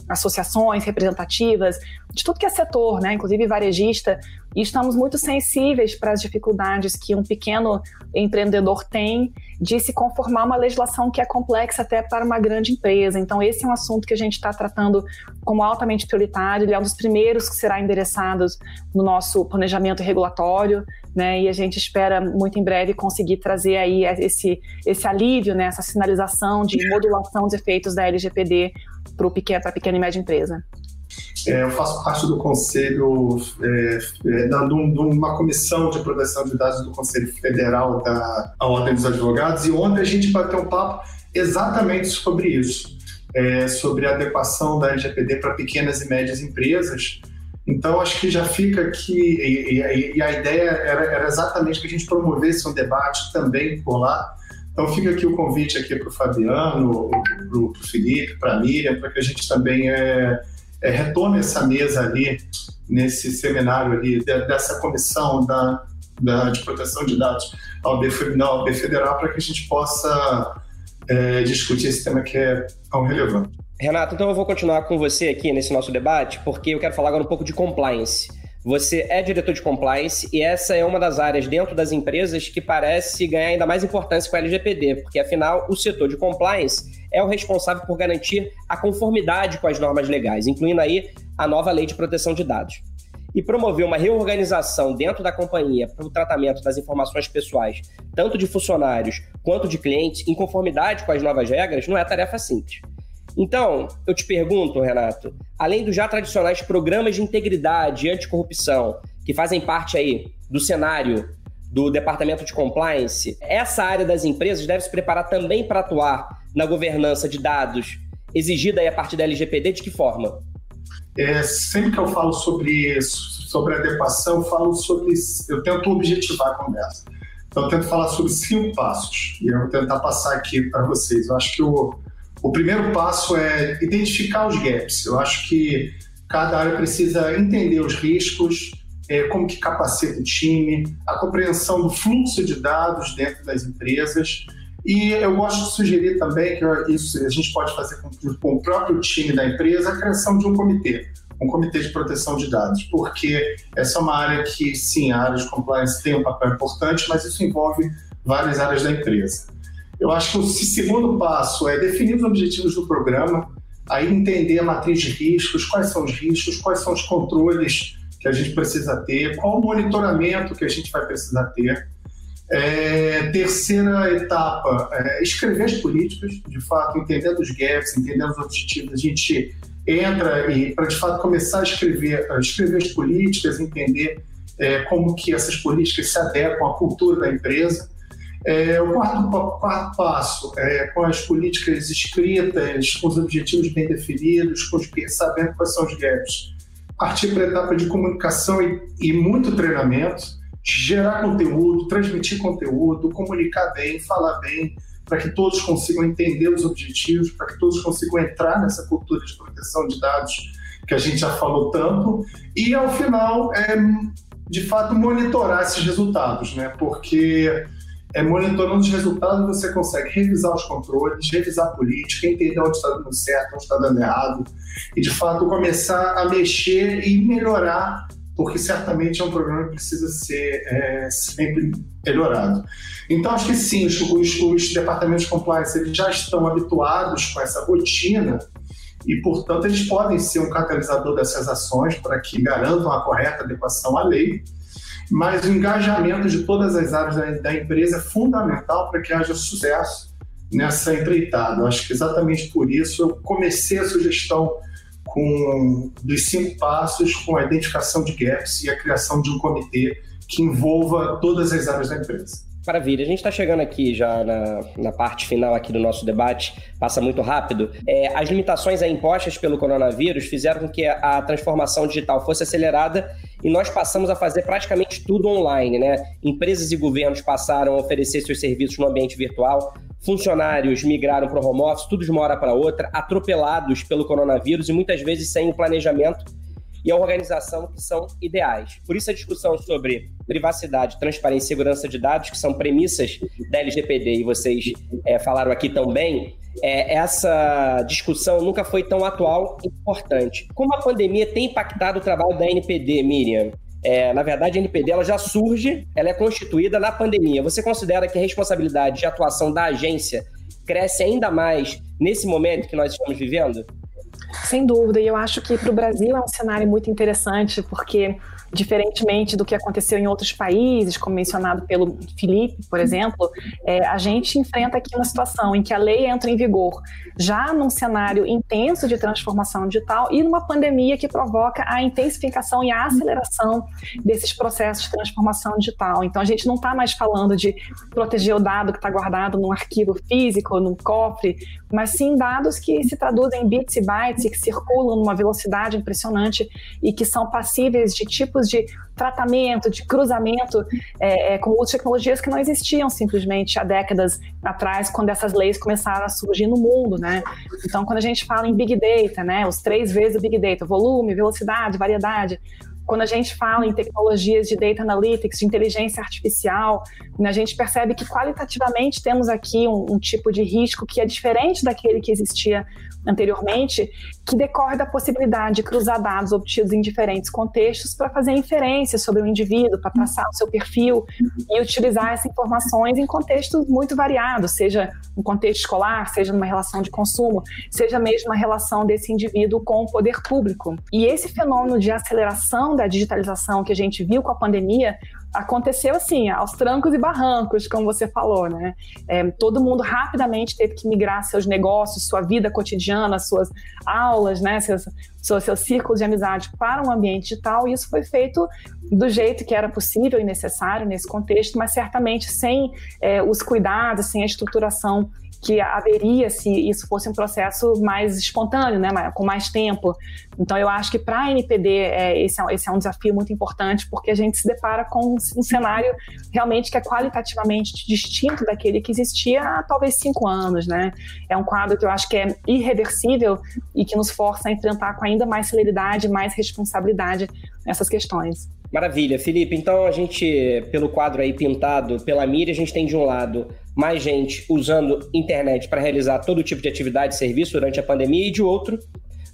associações representativas de tudo que é setor, né, inclusive varejista, e estamos muito sensíveis para as dificuldades que um pequeno empreendedor tem de se conformar uma legislação que é complexa até para uma grande empresa. Então, esse é um assunto que a gente está tratando como altamente prioritário, ele é um dos primeiros que será endereçado no nosso planejamento regulatório, né, e a gente espera muito em breve conseguir trazer aí esse, esse alívio, né, essa sinalização de modulação dos efeitos da LGPD para a pequena e média empresa. É, eu faço parte do conselho, é, é, de uma comissão de proteção de dados do Conselho Federal da Ordem dos Advogados, e ontem a gente bateu um papo exatamente sobre isso, é, sobre a adequação da LGPD para pequenas e médias empresas. Então, acho que já fica aqui, e, e, e a ideia era, era, exatamente que a gente promovesse um debate também por lá. Então, fica aqui o convite aqui para o Fabiano, para o Felipe, para a Miriam, para que a gente também é, é, retome essa mesa ali, nesse seminário ali, dessa comissão da, da, de proteção de dados na OAB Federal, para que a gente possa é, discutir esse tema que é tão relevante. Renato, então eu vou continuar com você aqui nesse nosso debate, porque eu quero falar agora um pouco de compliance. Você é diretor de compliance e essa é uma das áreas dentro das empresas que parece ganhar ainda mais importância com a LGPD, porque afinal o setor de compliance é o responsável por garantir a conformidade com as normas legais, incluindo aí a nova lei de proteção de dados. E promover uma reorganização dentro da companhia para o tratamento das informações pessoais, tanto de funcionários quanto de clientes, em conformidade com as novas regras, não é tarefa simples. Então, eu te pergunto, Renato, além dos já tradicionais programas de integridade e anticorrupção, que fazem parte aí do cenário do departamento de compliance, essa área das empresas deve se preparar também para atuar na governança de dados exigida a partir da LGPD, de que forma? É, sempre que eu falo sobre, sobre adequação, eu falo sobre. Eu tento objetivar a conversa. Então, eu tento falar sobre cinco passos. E eu vou tentar passar aqui para vocês. Eu acho que o, o primeiro passo é identificar os gaps. Eu acho que cada área precisa entender os riscos, é, como que capacita o time, a compreensão do fluxo de dados dentro das empresas. E eu gosto de sugerir também que isso a gente pode fazer com, o próprio time da empresa a criação de um comitê, um comitê de proteção de dados, porque essa é uma área que, sim, a área de compliance tem um papel importante, mas isso envolve várias áreas da empresa. Eu acho que o segundo passo é definir os objetivos do programa, aí entender a matriz de riscos, quais são os riscos, quais são os controles que a gente precisa ter, qual o monitoramento que a gente vai precisar ter. É, terceira etapa, é, escrever as políticas, de fato, entendendo os gaps, entendendo os objetivos, a gente entra e para de fato começar a escrever, a escrever as políticas, entender é, como que essas políticas se adequam à cultura da empresa. É, o quarto, quarto passo é com as políticas escritas, com os objetivos bem definidos, com os, sabendo quais são os gaps. Partir para a etapa de comunicação e, e muito treinamento, gerar conteúdo, transmitir conteúdo, comunicar bem, falar bem, para que todos consigam entender os objetivos, para que todos consigam entrar nessa cultura de proteção de dados que a gente já falou tanto. E, ao final, é, de fato, monitorar esses resultados, né? porque é, monitorando os resultados, você consegue revisar os controles, revisar a política, entender onde está dando certo, onde está dando errado, e de fato começar a mexer e melhorar, porque certamente é um programa que precisa ser é, sempre melhorado. Então, acho que sim, os, os, os departamentos de compliance eles já estão habituados com essa rotina e, portanto, eles podem ser um catalisador dessas ações para que garantam a correta adequação à lei mas o engajamento de todas as áreas da, da empresa é fundamental para que haja sucesso nessa empreitada. Eu acho que exatamente por isso eu comecei a sugestão com dos cinco passos com a identificação de gaps e a criação de um comitê que envolva todas as áreas da empresa. Maravilha, a gente está chegando aqui já na, na, parte final aqui do nosso debate, passa muito rápido. É, as limitações impostas pelo coronavírus fizeram com que a transformação digital fosse acelerada e nós passamos a fazer praticamente tudo online, né? Empresas e governos passaram a oferecer seus serviços no ambiente virtual, funcionários migraram para o home office, tudo de uma hora para outra, atropelados pelo coronavírus e muitas vezes sem o planejamento e a organização que são ideais. Por isso a discussão sobre privacidade, transparência e segurança de dados, que são premissas da LGPD, e vocês é, falaram aqui também, é, essa discussão nunca foi tão atual e importante. Como a pandemia tem impactado o trabalho da NPD, Miriam? É, na verdade, a NPD ela já surge, ela é constituída na pandemia. Você considera que a responsabilidade de atuação da agência cresce ainda mais nesse momento que nós estamos vivendo? Sem dúvida, e eu acho que para o Brasil é um cenário muito interessante, porque diferentemente do que aconteceu em outros países, como mencionado pelo Felipe, por exemplo, é, a gente enfrenta aqui uma situação em que a lei entra em vigor já num cenário intenso de transformação digital e numa pandemia que provoca a intensificação e a aceleração desses processos de transformação digital. Então, a gente não está mais falando de proteger o dado que está guardado num arquivo físico, num cofre, mas sim dados que se traduzem em bits e bytes e que circulam numa velocidade impressionante e que são passíveis de tipos de tratamento, de cruzamento é, é, com outras tecnologias que não existiam simplesmente há décadas atrás, quando essas leis começaram a surgir no mundo, né? Então, quando a gente fala em Big Data, né, os três vezes o Big Data, volume, velocidade, variedade, quando a gente fala em tecnologias de data analytics, de inteligência artificial, né, a gente percebe que qualitativamente temos aqui um, um, tipo de risco que é diferente daquele que existia anteriormente, que decorre da possibilidade de cruzar dados obtidos em diferentes contextos para fazer inferências sobre o indivíduo, para traçar o seu perfil e utilizar essas informações em contextos muito variados, seja um contexto escolar, seja numa relação de consumo, seja mesmo uma relação desse indivíduo com o poder público. E esse fenômeno de aceleração da digitalização que a gente viu com a pandemia aconteceu assim, aos trancos e barrancos, como você falou, né? É, todo mundo rapidamente teve que migrar seus negócios, sua vida cotidiana, suas aulas, né? Seus, seus, seus círculos de amizade para um ambiente digital, e isso foi feito do jeito que era possível e necessário nesse contexto, mas certamente sem é, os cuidados, sem a estruturação que haveria se isso fosse um processo mais espontâneo, né, com mais tempo. Então, eu acho que para a NPD é, esse, é, esse é um desafio muito importante, porque a gente se depara com um cenário realmente que é qualitativamente distinto daquele que existia há talvez cinco anos. Né? É um quadro que eu acho que é irreversível e que nos força a enfrentar com ainda mais celeridade, mais responsabilidade essas questões. Maravilha, Felipe. Então a gente, pelo quadro aí pintado pela mídia, a gente tem de um lado mais gente usando internet para realizar todo tipo de atividade e serviço durante a pandemia, e de outro,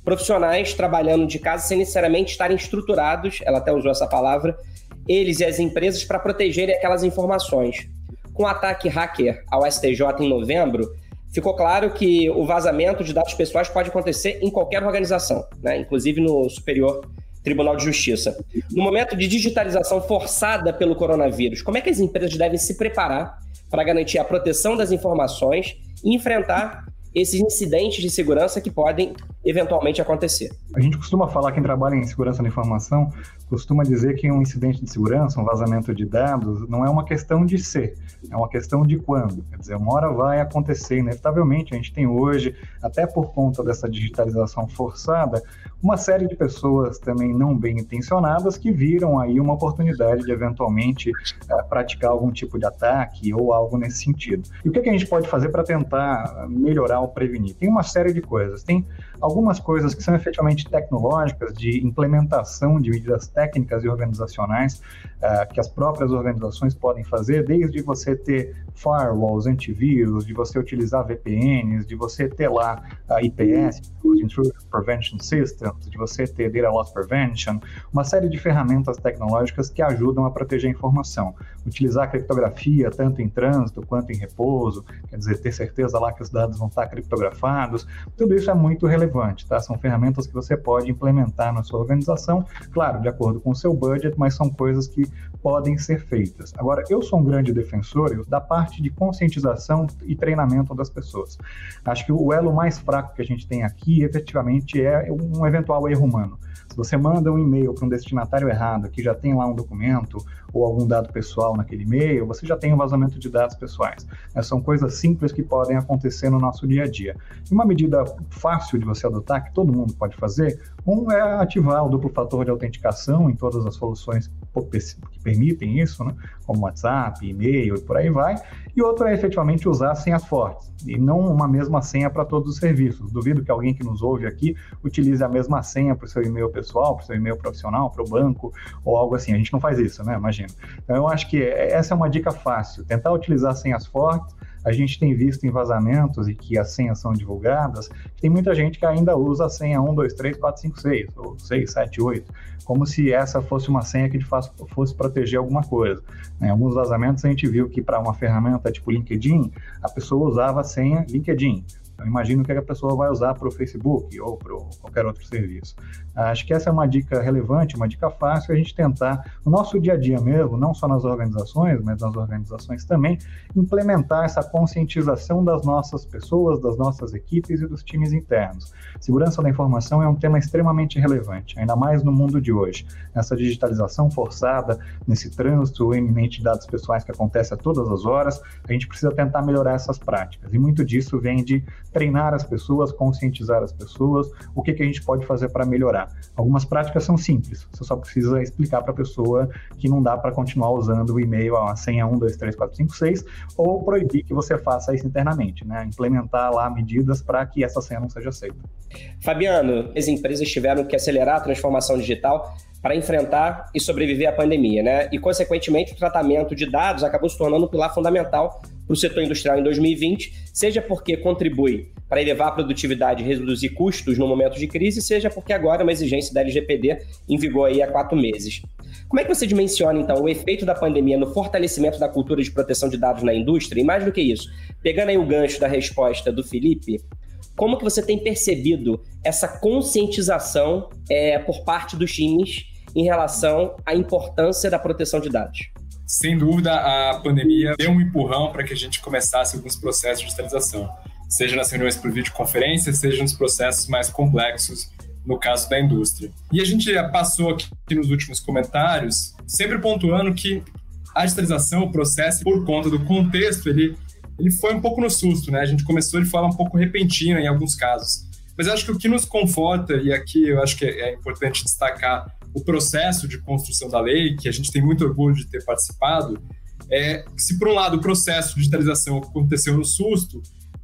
profissionais trabalhando de casa sem necessariamente estarem estruturados, ela até usou essa palavra, eles e as empresas para protegerem aquelas informações. Com o ataque hacker ao STJ em novembro, ficou claro que o vazamento de dados pessoais pode acontecer em qualquer organização, né? inclusive no Superior Tribunal de Justiça. No momento de digitalização forçada pelo coronavírus, como é que as empresas devem se preparar para garantir a proteção das informações e enfrentar esses incidentes de segurança que podem eventualmente acontecer. A gente costuma falar, quem trabalha em segurança da informação, costuma dizer que um incidente de segurança, um vazamento de dados, não é uma questão de ser, é uma questão de quando. Quer dizer, uma hora vai acontecer, inevitavelmente. A gente tem hoje, até por conta dessa digitalização forçada, uma série de pessoas também não bem intencionadas que viram aí uma oportunidade de eventualmente é, praticar algum tipo de ataque ou algo nesse sentido. E o que, que a gente pode fazer para tentar melhorar prevenir? Tem uma série de coisas. Tem algumas coisas que são efetivamente tecnológicas, de implementação de medidas técnicas e organizacionais uh, que as próprias organizações podem fazer, desde você ter firewalls, antivírus, de você utilizar VPNs, de você ter lá a IPS, Intrusion Prevention Systems, de você ter Data Loss Prevention, uma série de ferramentas tecnológicas que ajudam a proteger a informação. Utilizar a criptografia tanto em trânsito quanto em repouso, quer dizer, ter certeza lá que os dados vão estar criptografados, tudo isso é muito relevante, tá? São ferramentas que você pode implementar na sua organização, claro, de acordo com o seu budget, mas são coisas que podem ser feitas. Agora, eu sou um grande defensor da parte de conscientização e treinamento das pessoas. Acho que o elo mais fraco que a gente tem aqui, efetivamente, é um eventual erro humano. Você manda um e-mail para um destinatário errado, que já tem lá um documento ou algum dado pessoal naquele e-mail, você já tem um vazamento de dados pessoais. São coisas simples que podem acontecer no nosso dia a dia. E uma medida fácil de você adotar, que todo mundo pode fazer, um é ativar o duplo fator de autenticação em todas as soluções que permitem isso, né? como WhatsApp, e-mail e por aí vai. E outro é efetivamente usar senhas fortes, e não uma mesma senha para todos os serviços. Duvido que alguém que nos ouve aqui utilize a mesma senha para o seu e-mail pessoal, para o seu e-mail profissional, para o banco ou algo assim. A gente não faz isso, né? Imagina. Então, eu acho que essa é uma dica fácil. Tentar utilizar senhas fortes a gente tem visto em vazamentos e que as senhas são divulgadas, tem muita gente que ainda usa a senha 1, 2, 3, 4, 5, 6, ou 6, 7, 8, como se essa fosse uma senha que de fato fosse proteger alguma coisa. Em alguns vazamentos a gente viu que para uma ferramenta tipo LinkedIn, a pessoa usava a senha LinkedIn. Eu imagino que a pessoa vai usar para o Facebook ou para qualquer outro serviço. Acho que essa é uma dica relevante, uma dica fácil, a gente tentar, no nosso dia a dia mesmo, não só nas organizações, mas nas organizações também, implementar essa conscientização das nossas pessoas, das nossas equipes e dos times internos. Segurança da informação é um tema extremamente relevante, ainda mais no mundo de hoje. Nessa digitalização forçada, nesse trânsito eminente de dados pessoais que acontece a todas as horas, a gente precisa tentar melhorar essas práticas. E muito disso vem de treinar as pessoas, conscientizar as pessoas, o que, que a gente pode fazer para melhorar. Algumas práticas são simples, você só precisa explicar para a pessoa que não dá para continuar usando o e-mail, a senha 1, 2, 3, 4, 5, 6, ou proibir que você faça isso internamente, né? implementar lá medidas para que essa senha não seja aceita. Fabiano, as empresas tiveram que acelerar a transformação digital para enfrentar e sobreviver à pandemia, né? E, consequentemente, o tratamento de dados acabou se tornando um pilar fundamental para o setor industrial em 2020, seja porque contribui para elevar a produtividade e reduzir custos no momento de crise, seja porque agora é uma exigência da LGPD em vigor aí há quatro meses. Como é que você dimensiona, então, o efeito da pandemia no fortalecimento da cultura de proteção de dados na indústria? E mais do que isso, pegando aí o gancho da resposta do Felipe, como que você tem percebido essa conscientização é, por parte dos times em relação à importância da proteção de dados? Sem dúvida, a pandemia deu um empurrão para que a gente começasse alguns processos de digitalização, seja nas reuniões por videoconferência, seja nos processos mais complexos, no caso da indústria. E a gente passou aqui nos últimos comentários, sempre pontuando que a digitalização, o processo, por conta do contexto, ele, ele foi um pouco no susto, né? A gente começou de forma um pouco repentina em alguns casos. Mas acho que o que nos conforta, e aqui eu acho que é importante destacar o processo de construção da lei, que a gente tem muito orgulho de ter participado, é que se por um lado o processo de digitalização aconteceu no susto,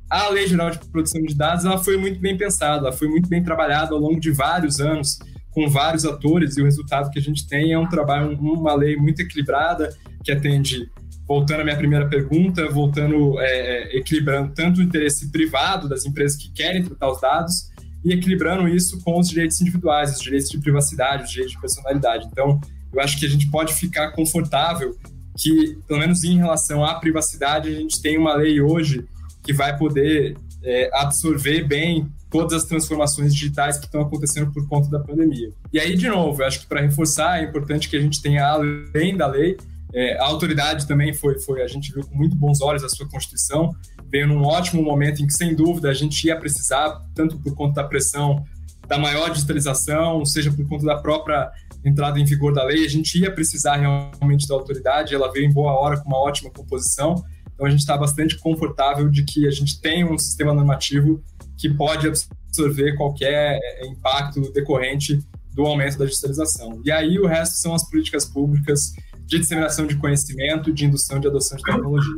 a Lei Geral de Proteção de Dados ela foi muito bem pensada, foi muito bem trabalhada ao longo de vários anos, com vários atores, e o resultado que a gente tem é um trabalho, uma lei muito equilibrada, que atende, voltando à minha primeira pergunta, voltando, é, é equilibrando tanto o interesse privado das empresas que querem tratar os dados, e equilibrando isso com os direitos individuais, os direitos de privacidade, os direitos de personalidade. Então, eu acho que a gente pode ficar confortável que, pelo menos em relação à privacidade, a gente tem uma lei hoje que vai poder é, absorver bem todas as transformações digitais que estão acontecendo por conta da pandemia. E aí, de novo, eu acho que para reforçar, é importante que a gente tenha, além da lei, é, a autoridade também foi, foi, a gente viu com muito bons olhos a sua Constituição, veio num ótimo momento em que, sem dúvida, a gente ia precisar, tanto por conta da pressão da maior digitalização, seja por conta da própria entrada em vigor da lei, a gente ia precisar realmente da autoridade, ela veio em boa hora com uma ótima composição, então a gente está bastante confortável de que a gente tem um sistema normativo que pode absorver qualquer é, impacto decorrente do aumento da digitalização. E aí o resto são as políticas públicas de disseminação de conhecimento, de indução de adoção de tecnologia.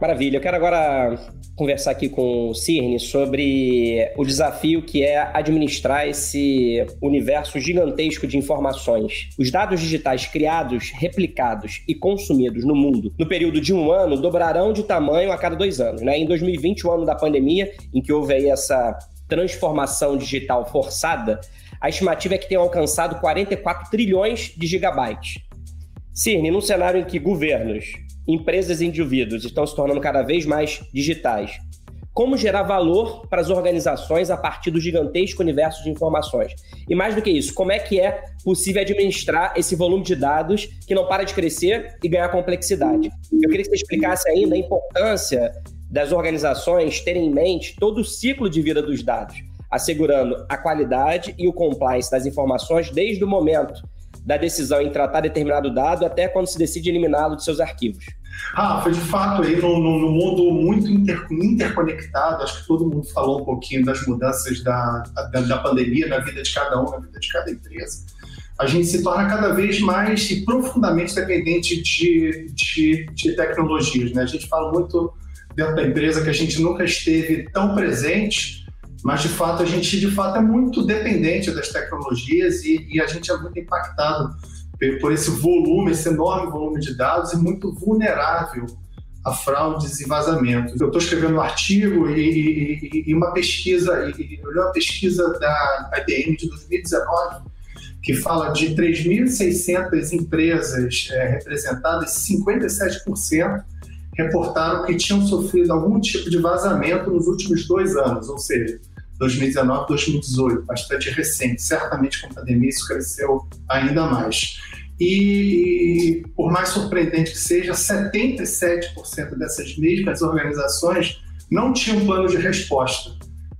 Maravilha. Eu quero agora conversar aqui com o Cirne sobre o desafio que é administrar esse universo gigantesco de informações. Os dados digitais criados, replicados e consumidos no mundo no período de um ano dobrarão de tamanho a cada dois anos. Né? Em 2020, o ano da pandemia, em que houve aí essa transformação digital forçada, a estimativa é que tenham alcançado 44 trilhões de gigabytes. Cirne, num cenário em que governos, empresas e indivíduos estão se tornando cada vez mais digitais, como gerar valor para as organizações a partir do gigantesco universo de informações. E mais do que isso, como é que é possível administrar esse volume de dados que não para de crescer e ganhar complexidade? Eu queria que você explicasse ainda a importância das organizações terem em mente todo o ciclo de vida dos dados, assegurando a qualidade e o compliance das informações desde o momento da decisão em tratar determinado dado até quando se decide eliminá-lo de seus arquivos. Rafa, de fato, aí no, no, no mundo muito inter, interconectado, acho que todo mundo falou um pouquinho das mudanças da, da, da, pandemia na vida de cada um, na vida de cada empresa. A gente se torna cada vez mais e profundamente dependente de, de, de tecnologias. Né? A gente fala muito dentro da empresa que a gente nunca esteve tão presente, mas de fato a gente de fato é muito dependente das tecnologias e, e a gente é muito impactado por esse volume, esse enorme volume de dados e muito vulnerável a fraudes e vazamentos. Eu estou escrevendo um artigo e, e, e uma pesquisa, e uma pesquisa da IBM de 2019 que fala de 3.600 empresas é, representadas, 57% reportaram que tinham sofrido algum tipo de vazamento nos últimos dois anos, ou seja, 2019, 2018, bastante recente. Certamente com a pandemia isso cresceu ainda mais. E, por mais surpreendente que seja, 77% dessas mesmas organizações não tinham plano de resposta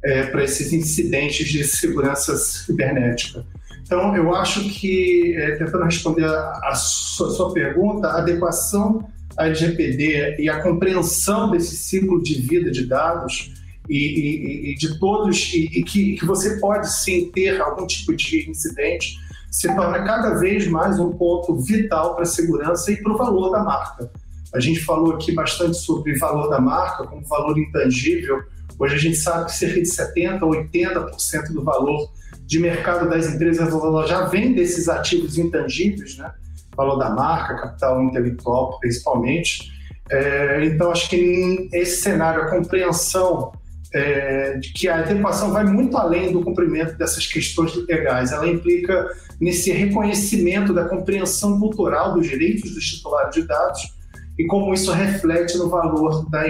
é, para esses incidentes de segurança cibernética. Então, eu acho que, é, tentando responder a, a sua, sua, pergunta, a adequação à LGPD e a compreensão desse ciclo de vida de dados e, e, e de todos, e, que, que, você pode sim ter algum tipo de incidente, se torna cada vez mais um ponto vital para a segurança e para o valor da marca. A gente falou aqui bastante sobre valor da marca como valor intangível. Hoje a gente sabe que cerca de 70% a 80% do valor de mercado das empresas já vem desses ativos intangíveis, né? Valor da marca, capital intelectual, principalmente. É, então, acho que esse cenário, a compreensão é, de que a adequação vai muito além do cumprimento dessas questões legais. Ela implica nesse reconhecimento da compreensão cultural dos direitos dos titulares de dados e como isso reflete no valor da,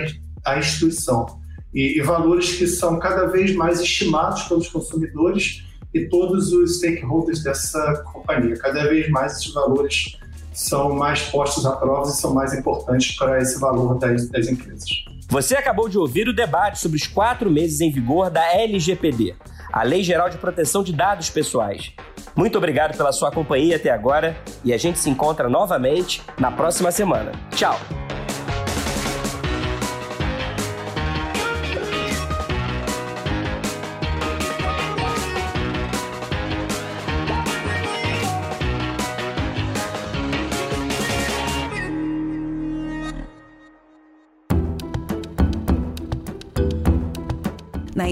da instituição. E, e valores que são cada vez mais estimados pelos consumidores e todos os stakeholders dessa companhia. Cada vez mais esses valores são mais postos à prova e são mais importantes para esse valor das, das empresas. Você acabou de ouvir o debate sobre os quatro meses em vigor da LGPD, a Lei Geral de Proteção de Dados Pessoais. Muito obrigado pela sua companhia até agora e a gente se encontra novamente na próxima semana. Tchau!